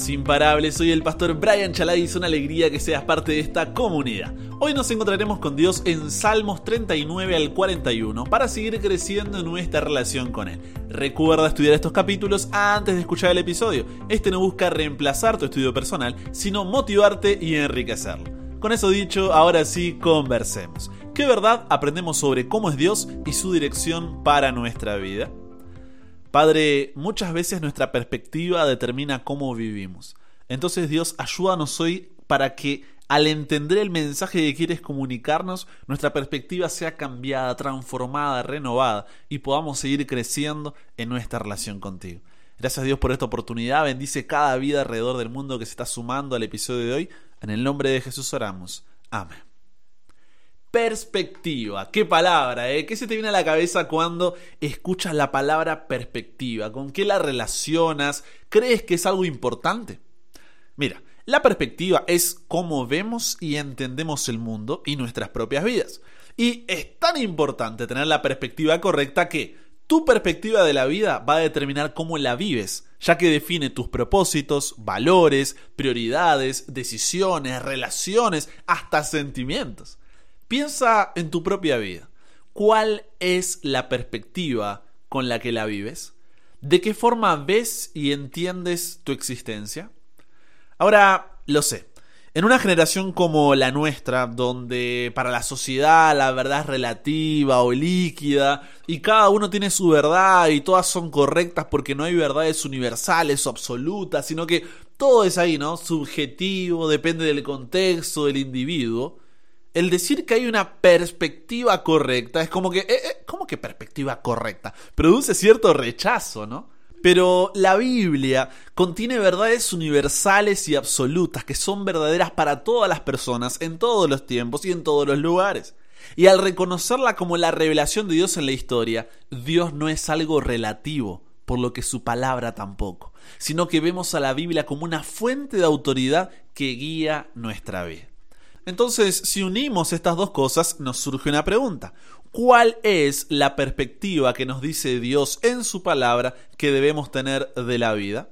Vidas Imparables, soy el pastor Brian Chalai y es una alegría que seas parte de esta comunidad. Hoy nos encontraremos con Dios en Salmos 39 al 41 para seguir creciendo en nuestra relación con Él. Recuerda estudiar estos capítulos antes de escuchar el episodio. Este no busca reemplazar tu estudio personal, sino motivarte y enriquecerlo. Con eso dicho, ahora sí, conversemos. ¿Qué verdad aprendemos sobre cómo es Dios y su dirección para nuestra vida? Padre, muchas veces nuestra perspectiva determina cómo vivimos. Entonces Dios, ayúdanos hoy para que al entender el mensaje que quieres comunicarnos, nuestra perspectiva sea cambiada, transformada, renovada y podamos seguir creciendo en nuestra relación contigo. Gracias a Dios por esta oportunidad. Bendice cada vida alrededor del mundo que se está sumando al episodio de hoy. En el nombre de Jesús oramos. Amén. Perspectiva. Qué palabra, ¿eh? ¿Qué se te viene a la cabeza cuando escuchas la palabra perspectiva? ¿Con qué la relacionas? ¿Crees que es algo importante? Mira, la perspectiva es cómo vemos y entendemos el mundo y nuestras propias vidas. Y es tan importante tener la perspectiva correcta que tu perspectiva de la vida va a determinar cómo la vives, ya que define tus propósitos, valores, prioridades, decisiones, relaciones, hasta sentimientos. Piensa en tu propia vida. ¿Cuál es la perspectiva con la que la vives? ¿De qué forma ves y entiendes tu existencia? Ahora, lo sé. En una generación como la nuestra, donde para la sociedad la verdad es relativa o líquida, y cada uno tiene su verdad y todas son correctas porque no hay verdades universales o absolutas, sino que todo es ahí, ¿no? Subjetivo, depende del contexto, del individuo el decir que hay una perspectiva correcta es como que, eh, eh, ¿cómo que perspectiva correcta? Produce cierto rechazo, ¿no? Pero la Biblia contiene verdades universales y absolutas que son verdaderas para todas las personas, en todos los tiempos y en todos los lugares. Y al reconocerla como la revelación de Dios en la historia, Dios no es algo relativo, por lo que su palabra tampoco, sino que vemos a la Biblia como una fuente de autoridad que guía nuestra vida. Entonces, si unimos estas dos cosas, nos surge una pregunta. ¿Cuál es la perspectiva que nos dice Dios en su palabra que debemos tener de la vida?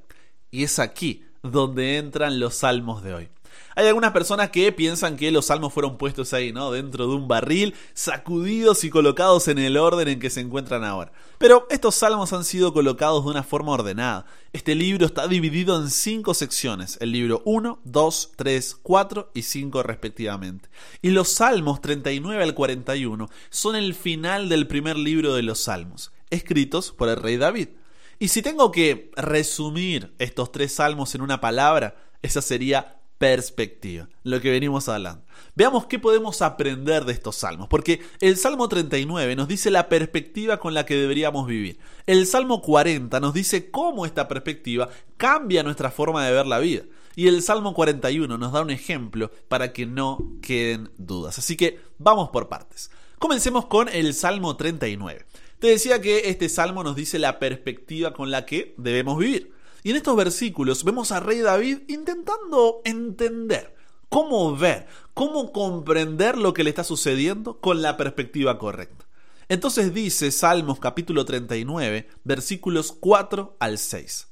Y es aquí donde entran los salmos de hoy. Hay algunas personas que piensan que los salmos fueron puestos ahí, ¿no? Dentro de un barril, sacudidos y colocados en el orden en que se encuentran ahora. Pero estos salmos han sido colocados de una forma ordenada. Este libro está dividido en cinco secciones, el libro 1, 2, 3, 4 y 5 respectivamente. Y los salmos 39 al 41 son el final del primer libro de los salmos, escritos por el rey David. Y si tengo que resumir estos tres salmos en una palabra, esa sería perspectiva, lo que venimos hablando. Veamos qué podemos aprender de estos salmos, porque el Salmo 39 nos dice la perspectiva con la que deberíamos vivir. El Salmo 40 nos dice cómo esta perspectiva cambia nuestra forma de ver la vida. Y el Salmo 41 nos da un ejemplo para que no queden dudas. Así que vamos por partes. Comencemos con el Salmo 39. Te decía que este salmo nos dice la perspectiva con la que debemos vivir. Y en estos versículos vemos a Rey David intentando entender, cómo ver, cómo comprender lo que le está sucediendo con la perspectiva correcta. Entonces dice Salmos capítulo 39, versículos 4 al 6.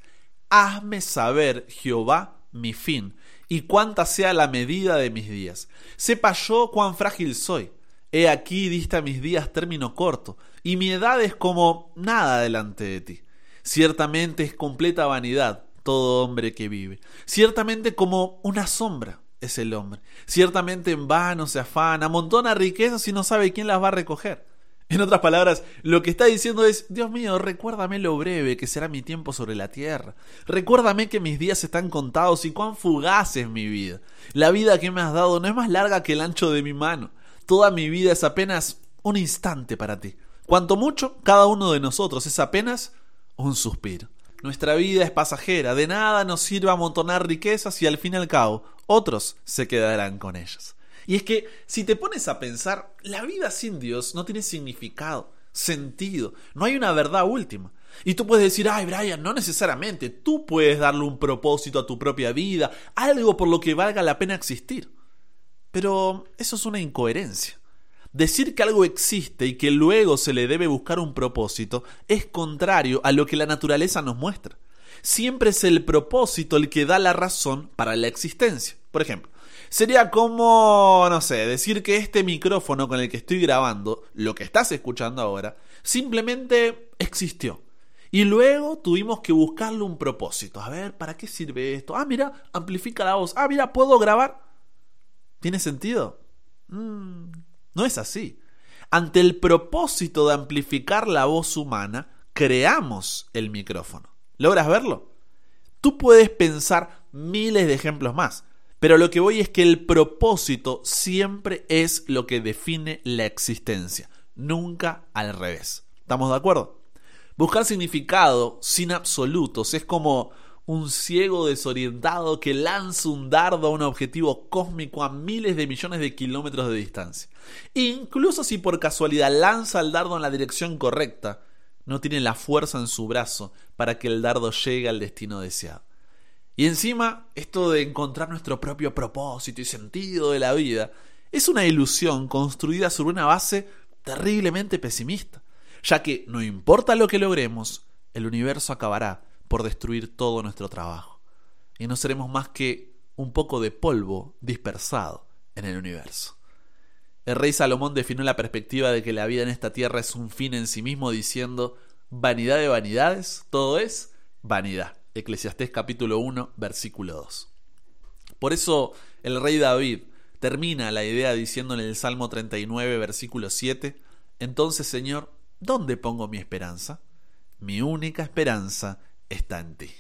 Hazme saber, Jehová, mi fin, y cuánta sea la medida de mis días. Sepa yo cuán frágil soy. He aquí diste a mis días término corto, y mi edad es como nada delante de ti. Ciertamente es completa vanidad todo hombre que vive. Ciertamente como una sombra es el hombre. Ciertamente en vano se afana, amontona riquezas y no sabe quién las va a recoger. En otras palabras, lo que está diciendo es, Dios mío, recuérdame lo breve que será mi tiempo sobre la tierra. Recuérdame que mis días están contados y cuán fugaz es mi vida. La vida que me has dado no es más larga que el ancho de mi mano. Toda mi vida es apenas un instante para ti. Cuanto mucho, cada uno de nosotros es apenas un suspiro. Nuestra vida es pasajera, de nada nos sirve amontonar riquezas y al fin y al cabo otros se quedarán con ellas. Y es que si te pones a pensar, la vida sin Dios no tiene significado, sentido, no hay una verdad última. Y tú puedes decir, ay Brian, no necesariamente, tú puedes darle un propósito a tu propia vida, algo por lo que valga la pena existir. Pero eso es una incoherencia. Decir que algo existe y que luego se le debe buscar un propósito es contrario a lo que la naturaleza nos muestra. Siempre es el propósito el que da la razón para la existencia. Por ejemplo, sería como, no sé, decir que este micrófono con el que estoy grabando, lo que estás escuchando ahora, simplemente existió. Y luego tuvimos que buscarle un propósito. A ver, ¿para qué sirve esto? Ah, mira, amplifica la voz. Ah, mira, ¿puedo grabar? ¿Tiene sentido? Mm, no es así. Ante el propósito de amplificar la voz humana, creamos el micrófono. ¿Logras verlo? Tú puedes pensar miles de ejemplos más, pero lo que voy es que el propósito siempre es lo que define la existencia, nunca al revés. ¿Estamos de acuerdo? Buscar significado sin absolutos es como un ciego desorientado que lanza un dardo a un objetivo cósmico a miles de millones de kilómetros de distancia. Incluso si por casualidad lanza el dardo en la dirección correcta, no tiene la fuerza en su brazo para que el dardo llegue al destino deseado. Y encima, esto de encontrar nuestro propio propósito y sentido de la vida es una ilusión construida sobre una base terriblemente pesimista, ya que no importa lo que logremos, el universo acabará por destruir todo nuestro trabajo. Y no seremos más que un poco de polvo dispersado en el universo. El rey Salomón definió la perspectiva de que la vida en esta tierra es un fin en sí mismo diciendo, vanidad de vanidades, todo es vanidad. Eclesiastés capítulo 1, versículo 2. Por eso el rey David termina la idea diciendo en el Salmo 39, versículo 7, entonces Señor, ¿dónde pongo mi esperanza? Mi única esperanza está en ti.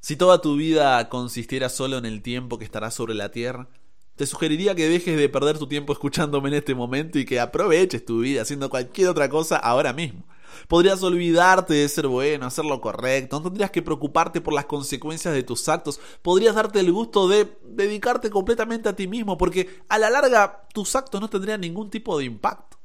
Si toda tu vida consistiera solo en el tiempo que estarás sobre la tierra, te sugeriría que dejes de perder tu tiempo escuchándome en este momento y que aproveches tu vida haciendo cualquier otra cosa ahora mismo. Podrías olvidarte de ser bueno, hacer lo correcto, no tendrías que preocuparte por las consecuencias de tus actos, podrías darte el gusto de dedicarte completamente a ti mismo, porque a la larga tus actos no tendrían ningún tipo de impacto.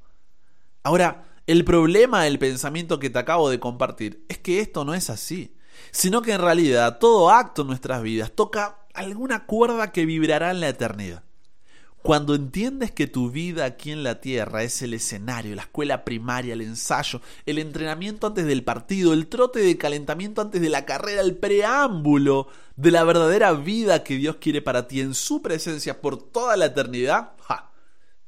Ahora, el problema del pensamiento que te acabo de compartir es que esto no es así, sino que en realidad todo acto en nuestras vidas toca alguna cuerda que vibrará en la eternidad. Cuando entiendes que tu vida aquí en la tierra es el escenario, la escuela primaria, el ensayo, el entrenamiento antes del partido, el trote de calentamiento antes de la carrera, el preámbulo de la verdadera vida que Dios quiere para ti en su presencia por toda la eternidad,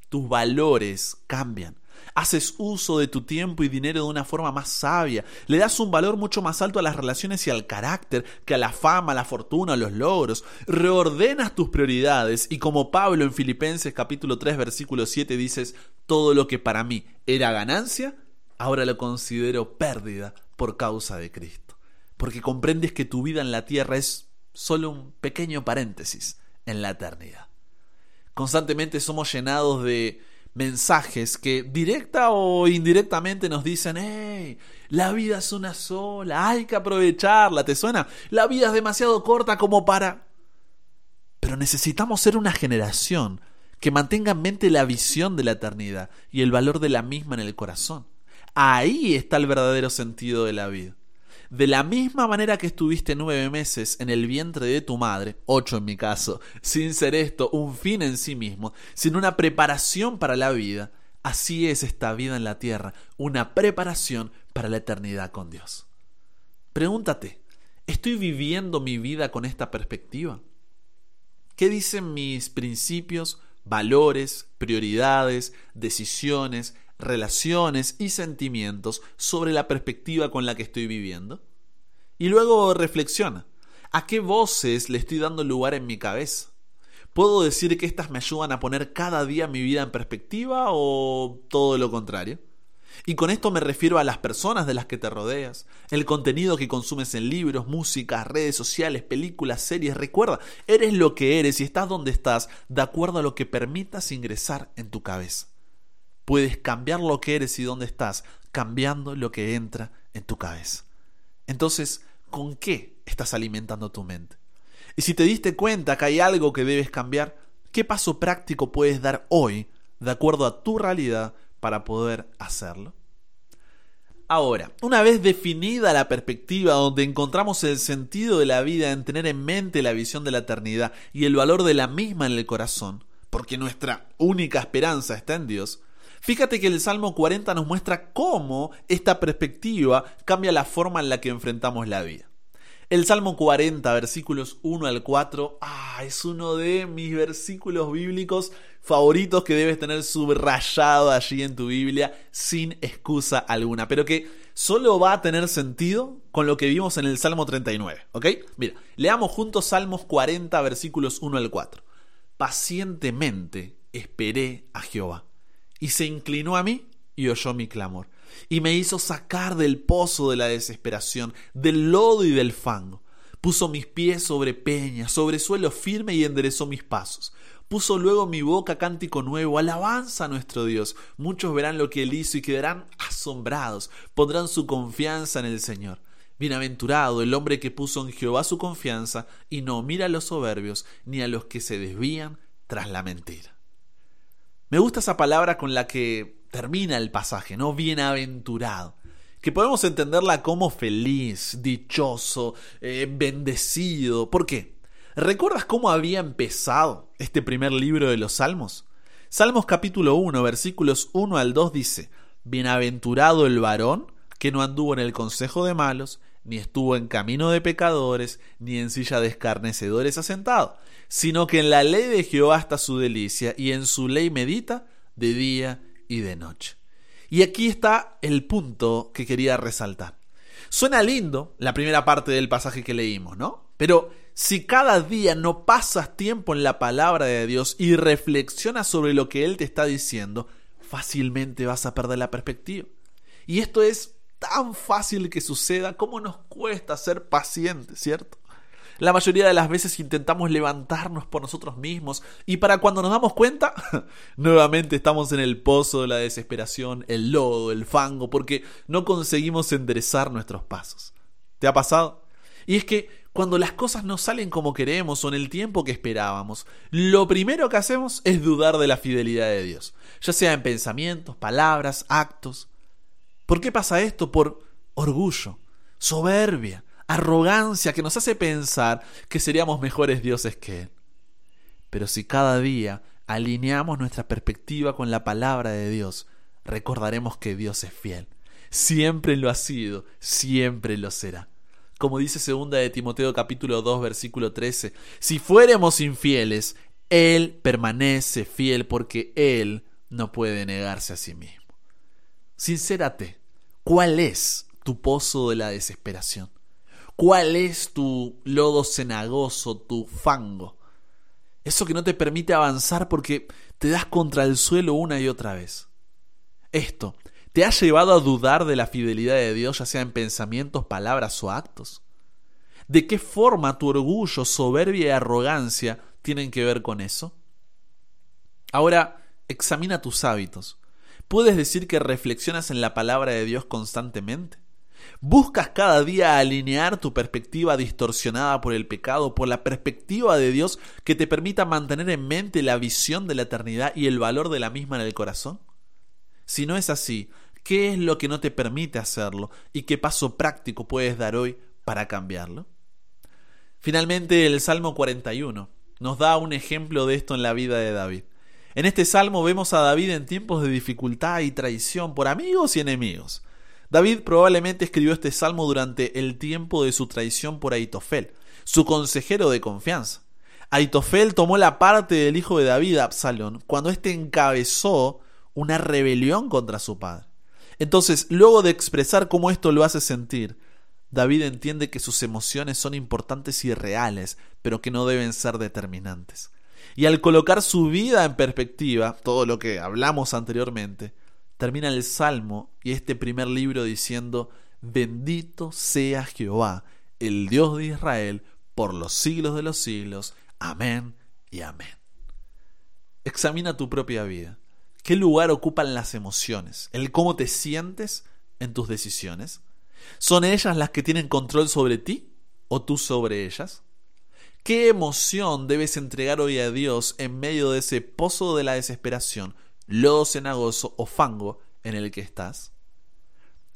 tus valores cambian haces uso de tu tiempo y dinero de una forma más sabia, le das un valor mucho más alto a las relaciones y al carácter que a la fama, la fortuna, los logros, reordenas tus prioridades y como Pablo en Filipenses capítulo 3 versículo 7 dices, todo lo que para mí era ganancia, ahora lo considero pérdida por causa de Cristo, porque comprendes que tu vida en la tierra es solo un pequeño paréntesis en la eternidad. Constantemente somos llenados de mensajes que directa o indirectamente nos dicen, hey, la vida es una sola, hay que aprovecharla, ¿te suena? La vida es demasiado corta como para... Pero necesitamos ser una generación que mantenga en mente la visión de la eternidad y el valor de la misma en el corazón. Ahí está el verdadero sentido de la vida. De la misma manera que estuviste nueve meses en el vientre de tu madre, ocho en mi caso, sin ser esto un fin en sí mismo, sin una preparación para la vida, así es esta vida en la tierra, una preparación para la eternidad con Dios. Pregúntate, ¿estoy viviendo mi vida con esta perspectiva? ¿Qué dicen mis principios, valores, prioridades, decisiones, relaciones y sentimientos sobre la perspectiva con la que estoy viviendo. Y luego reflexiona, ¿a qué voces le estoy dando lugar en mi cabeza? ¿Puedo decir que estas me ayudan a poner cada día mi vida en perspectiva o todo lo contrario? Y con esto me refiero a las personas de las que te rodeas, el contenido que consumes en libros, música, redes sociales, películas, series. Recuerda, eres lo que eres y estás donde estás de acuerdo a lo que permitas ingresar en tu cabeza. Puedes cambiar lo que eres y dónde estás, cambiando lo que entra en tu cabeza. Entonces, ¿con qué estás alimentando tu mente? Y si te diste cuenta que hay algo que debes cambiar, ¿qué paso práctico puedes dar hoy de acuerdo a tu realidad para poder hacerlo? Ahora, una vez definida la perspectiva donde encontramos el sentido de la vida en tener en mente la visión de la eternidad y el valor de la misma en el corazón, porque nuestra única esperanza está en Dios, Fíjate que el Salmo 40 nos muestra cómo esta perspectiva cambia la forma en la que enfrentamos la vida. El Salmo 40, versículos 1 al 4, ah, es uno de mis versículos bíblicos favoritos que debes tener subrayado allí en tu Biblia sin excusa alguna, pero que solo va a tener sentido con lo que vimos en el Salmo 39, ¿ok? Mira, leamos juntos Salmos 40, versículos 1 al 4. Pacientemente esperé a Jehová, y se inclinó a mí y oyó mi clamor y me hizo sacar del pozo de la desesperación, del lodo y del fango. Puso mis pies sobre peña, sobre suelo firme y enderezó mis pasos. Puso luego mi boca cántico nuevo, alabanza a nuestro Dios. Muchos verán lo que él hizo y quedarán asombrados, pondrán su confianza en el Señor. Bienaventurado el hombre que puso en Jehová su confianza y no mira a los soberbios ni a los que se desvían tras la mentira. Me gusta esa palabra con la que termina el pasaje, ¿no? Bienaventurado. Que podemos entenderla como feliz, dichoso, eh, bendecido. ¿Por qué? ¿Recuerdas cómo había empezado este primer libro de los Salmos? Salmos capítulo 1, versículos 1 al 2 dice, Bienaventurado el varón que no anduvo en el consejo de malos, ni estuvo en camino de pecadores, ni en silla de escarnecedores asentado, sino que en la ley de Jehová está su delicia, y en su ley medita de día y de noche. Y aquí está el punto que quería resaltar. Suena lindo la primera parte del pasaje que leímos, ¿no? Pero si cada día no pasas tiempo en la palabra de Dios y reflexionas sobre lo que Él te está diciendo, fácilmente vas a perder la perspectiva. Y esto es tan fácil que suceda como nos cuesta ser pacientes, ¿cierto? La mayoría de las veces intentamos levantarnos por nosotros mismos y para cuando nos damos cuenta, nuevamente estamos en el pozo de la desesperación, el lodo, el fango, porque no conseguimos enderezar nuestros pasos. ¿Te ha pasado? Y es que cuando las cosas no salen como queremos o en el tiempo que esperábamos, lo primero que hacemos es dudar de la fidelidad de Dios, ya sea en pensamientos, palabras, actos. ¿Por qué pasa esto? Por orgullo, soberbia, arrogancia que nos hace pensar que seríamos mejores dioses que Él. Pero si cada día alineamos nuestra perspectiva con la palabra de Dios, recordaremos que Dios es fiel. Siempre lo ha sido, siempre lo será. Como dice segunda de Timoteo capítulo 2 versículo 13, si fuéramos infieles, Él permanece fiel porque Él no puede negarse a sí mismo. Sincérate, ¿cuál es tu pozo de la desesperación? ¿Cuál es tu lodo cenagoso, tu fango? Eso que no te permite avanzar porque te das contra el suelo una y otra vez. Esto, ¿te ha llevado a dudar de la fidelidad de Dios, ya sea en pensamientos, palabras o actos? ¿De qué forma tu orgullo, soberbia y arrogancia tienen que ver con eso? Ahora, examina tus hábitos. ¿Puedes decir que reflexionas en la palabra de Dios constantemente? Buscas cada día alinear tu perspectiva distorsionada por el pecado por la perspectiva de Dios que te permita mantener en mente la visión de la eternidad y el valor de la misma en el corazón. Si no es así, ¿qué es lo que no te permite hacerlo y qué paso práctico puedes dar hoy para cambiarlo? Finalmente, el Salmo 41 nos da un ejemplo de esto en la vida de David. En este salmo vemos a David en tiempos de dificultad y traición por amigos y enemigos. David probablemente escribió este salmo durante el tiempo de su traición por Aitofel, su consejero de confianza. Aitofel tomó la parte del hijo de David, Absalón, cuando éste encabezó una rebelión contra su padre. Entonces, luego de expresar cómo esto lo hace sentir, David entiende que sus emociones son importantes y reales, pero que no deben ser determinantes. Y al colocar su vida en perspectiva, todo lo que hablamos anteriormente, termina el Salmo y este primer libro diciendo, bendito sea Jehová, el Dios de Israel, por los siglos de los siglos. Amén y amén. Examina tu propia vida. ¿Qué lugar ocupan las emociones? ¿El cómo te sientes en tus decisiones? ¿Son ellas las que tienen control sobre ti o tú sobre ellas? ¿Qué emoción debes entregar hoy a Dios en medio de ese pozo de la desesperación lodo cenagoso o fango en el que estás?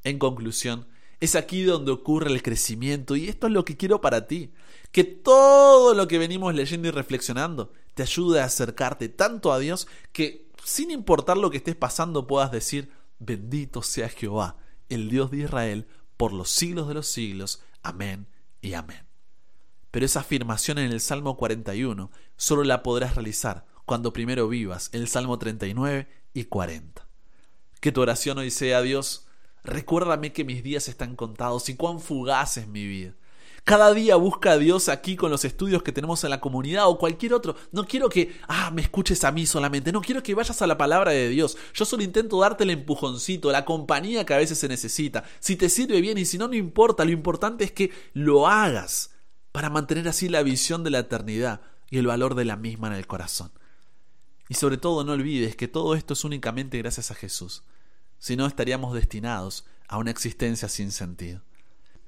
En conclusión, es aquí donde ocurre el crecimiento y esto es lo que quiero para ti, que todo lo que venimos leyendo y reflexionando te ayude a acercarte tanto a Dios que sin importar lo que estés pasando puedas decir, bendito sea Jehová, el Dios de Israel, por los siglos de los siglos. Amén y amén. Pero esa afirmación en el Salmo 41 solo la podrás realizar cuando primero vivas el Salmo 39 y 40. Que tu oración hoy sea Dios, recuérdame que mis días están contados y cuán fugaz es mi vida. Cada día busca a Dios aquí con los estudios que tenemos en la comunidad o cualquier otro. No quiero que, ah, me escuches a mí solamente. No quiero que vayas a la palabra de Dios. Yo solo intento darte el empujoncito, la compañía que a veces se necesita. Si te sirve bien y si no, no importa. Lo importante es que lo hagas para mantener así la visión de la eternidad y el valor de la misma en el corazón. Y sobre todo no olvides que todo esto es únicamente gracias a Jesús. Si no, estaríamos destinados a una existencia sin sentido.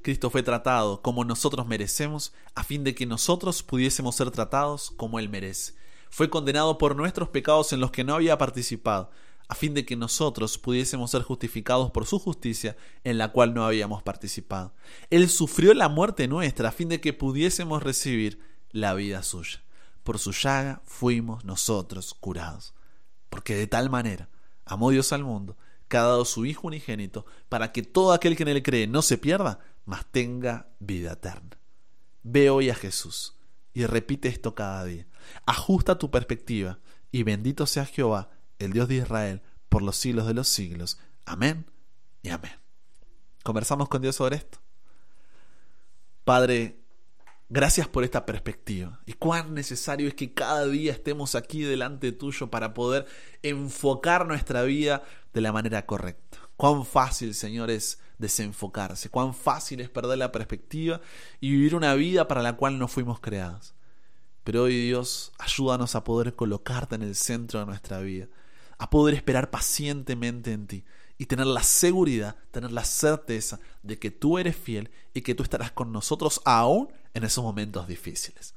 Cristo fue tratado como nosotros merecemos, a fin de que nosotros pudiésemos ser tratados como Él merece. Fue condenado por nuestros pecados en los que no había participado, a fin de que nosotros pudiésemos ser justificados por su justicia en la cual no habíamos participado. Él sufrió la muerte nuestra a fin de que pudiésemos recibir la vida suya. Por su llaga fuimos nosotros curados. Porque de tal manera amó Dios al mundo, que ha dado su Hijo unigénito, para que todo aquel que en él cree no se pierda, mas tenga vida eterna. Ve hoy a Jesús y repite esto cada día. Ajusta tu perspectiva y bendito sea Jehová, el Dios de Israel, por los siglos de los siglos. Amén y amén. Conversamos con Dios sobre esto. Padre, gracias por esta perspectiva y cuán necesario es que cada día estemos aquí delante tuyo para poder enfocar nuestra vida de la manera correcta. Cuán fácil, Señor, es desenfocarse, cuán fácil es perder la perspectiva y vivir una vida para la cual no fuimos creados. Pero hoy Dios, ayúdanos a poder colocarte en el centro de nuestra vida, a poder esperar pacientemente en ti y tener la seguridad, tener la certeza de que tú eres fiel y que tú estarás con nosotros aún en esos momentos difíciles.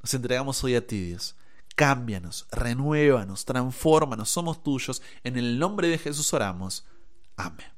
Nos entregamos hoy a ti, Dios. Cámbianos, renuévanos, transfórmanos, somos tuyos. En el nombre de Jesús oramos. Amén.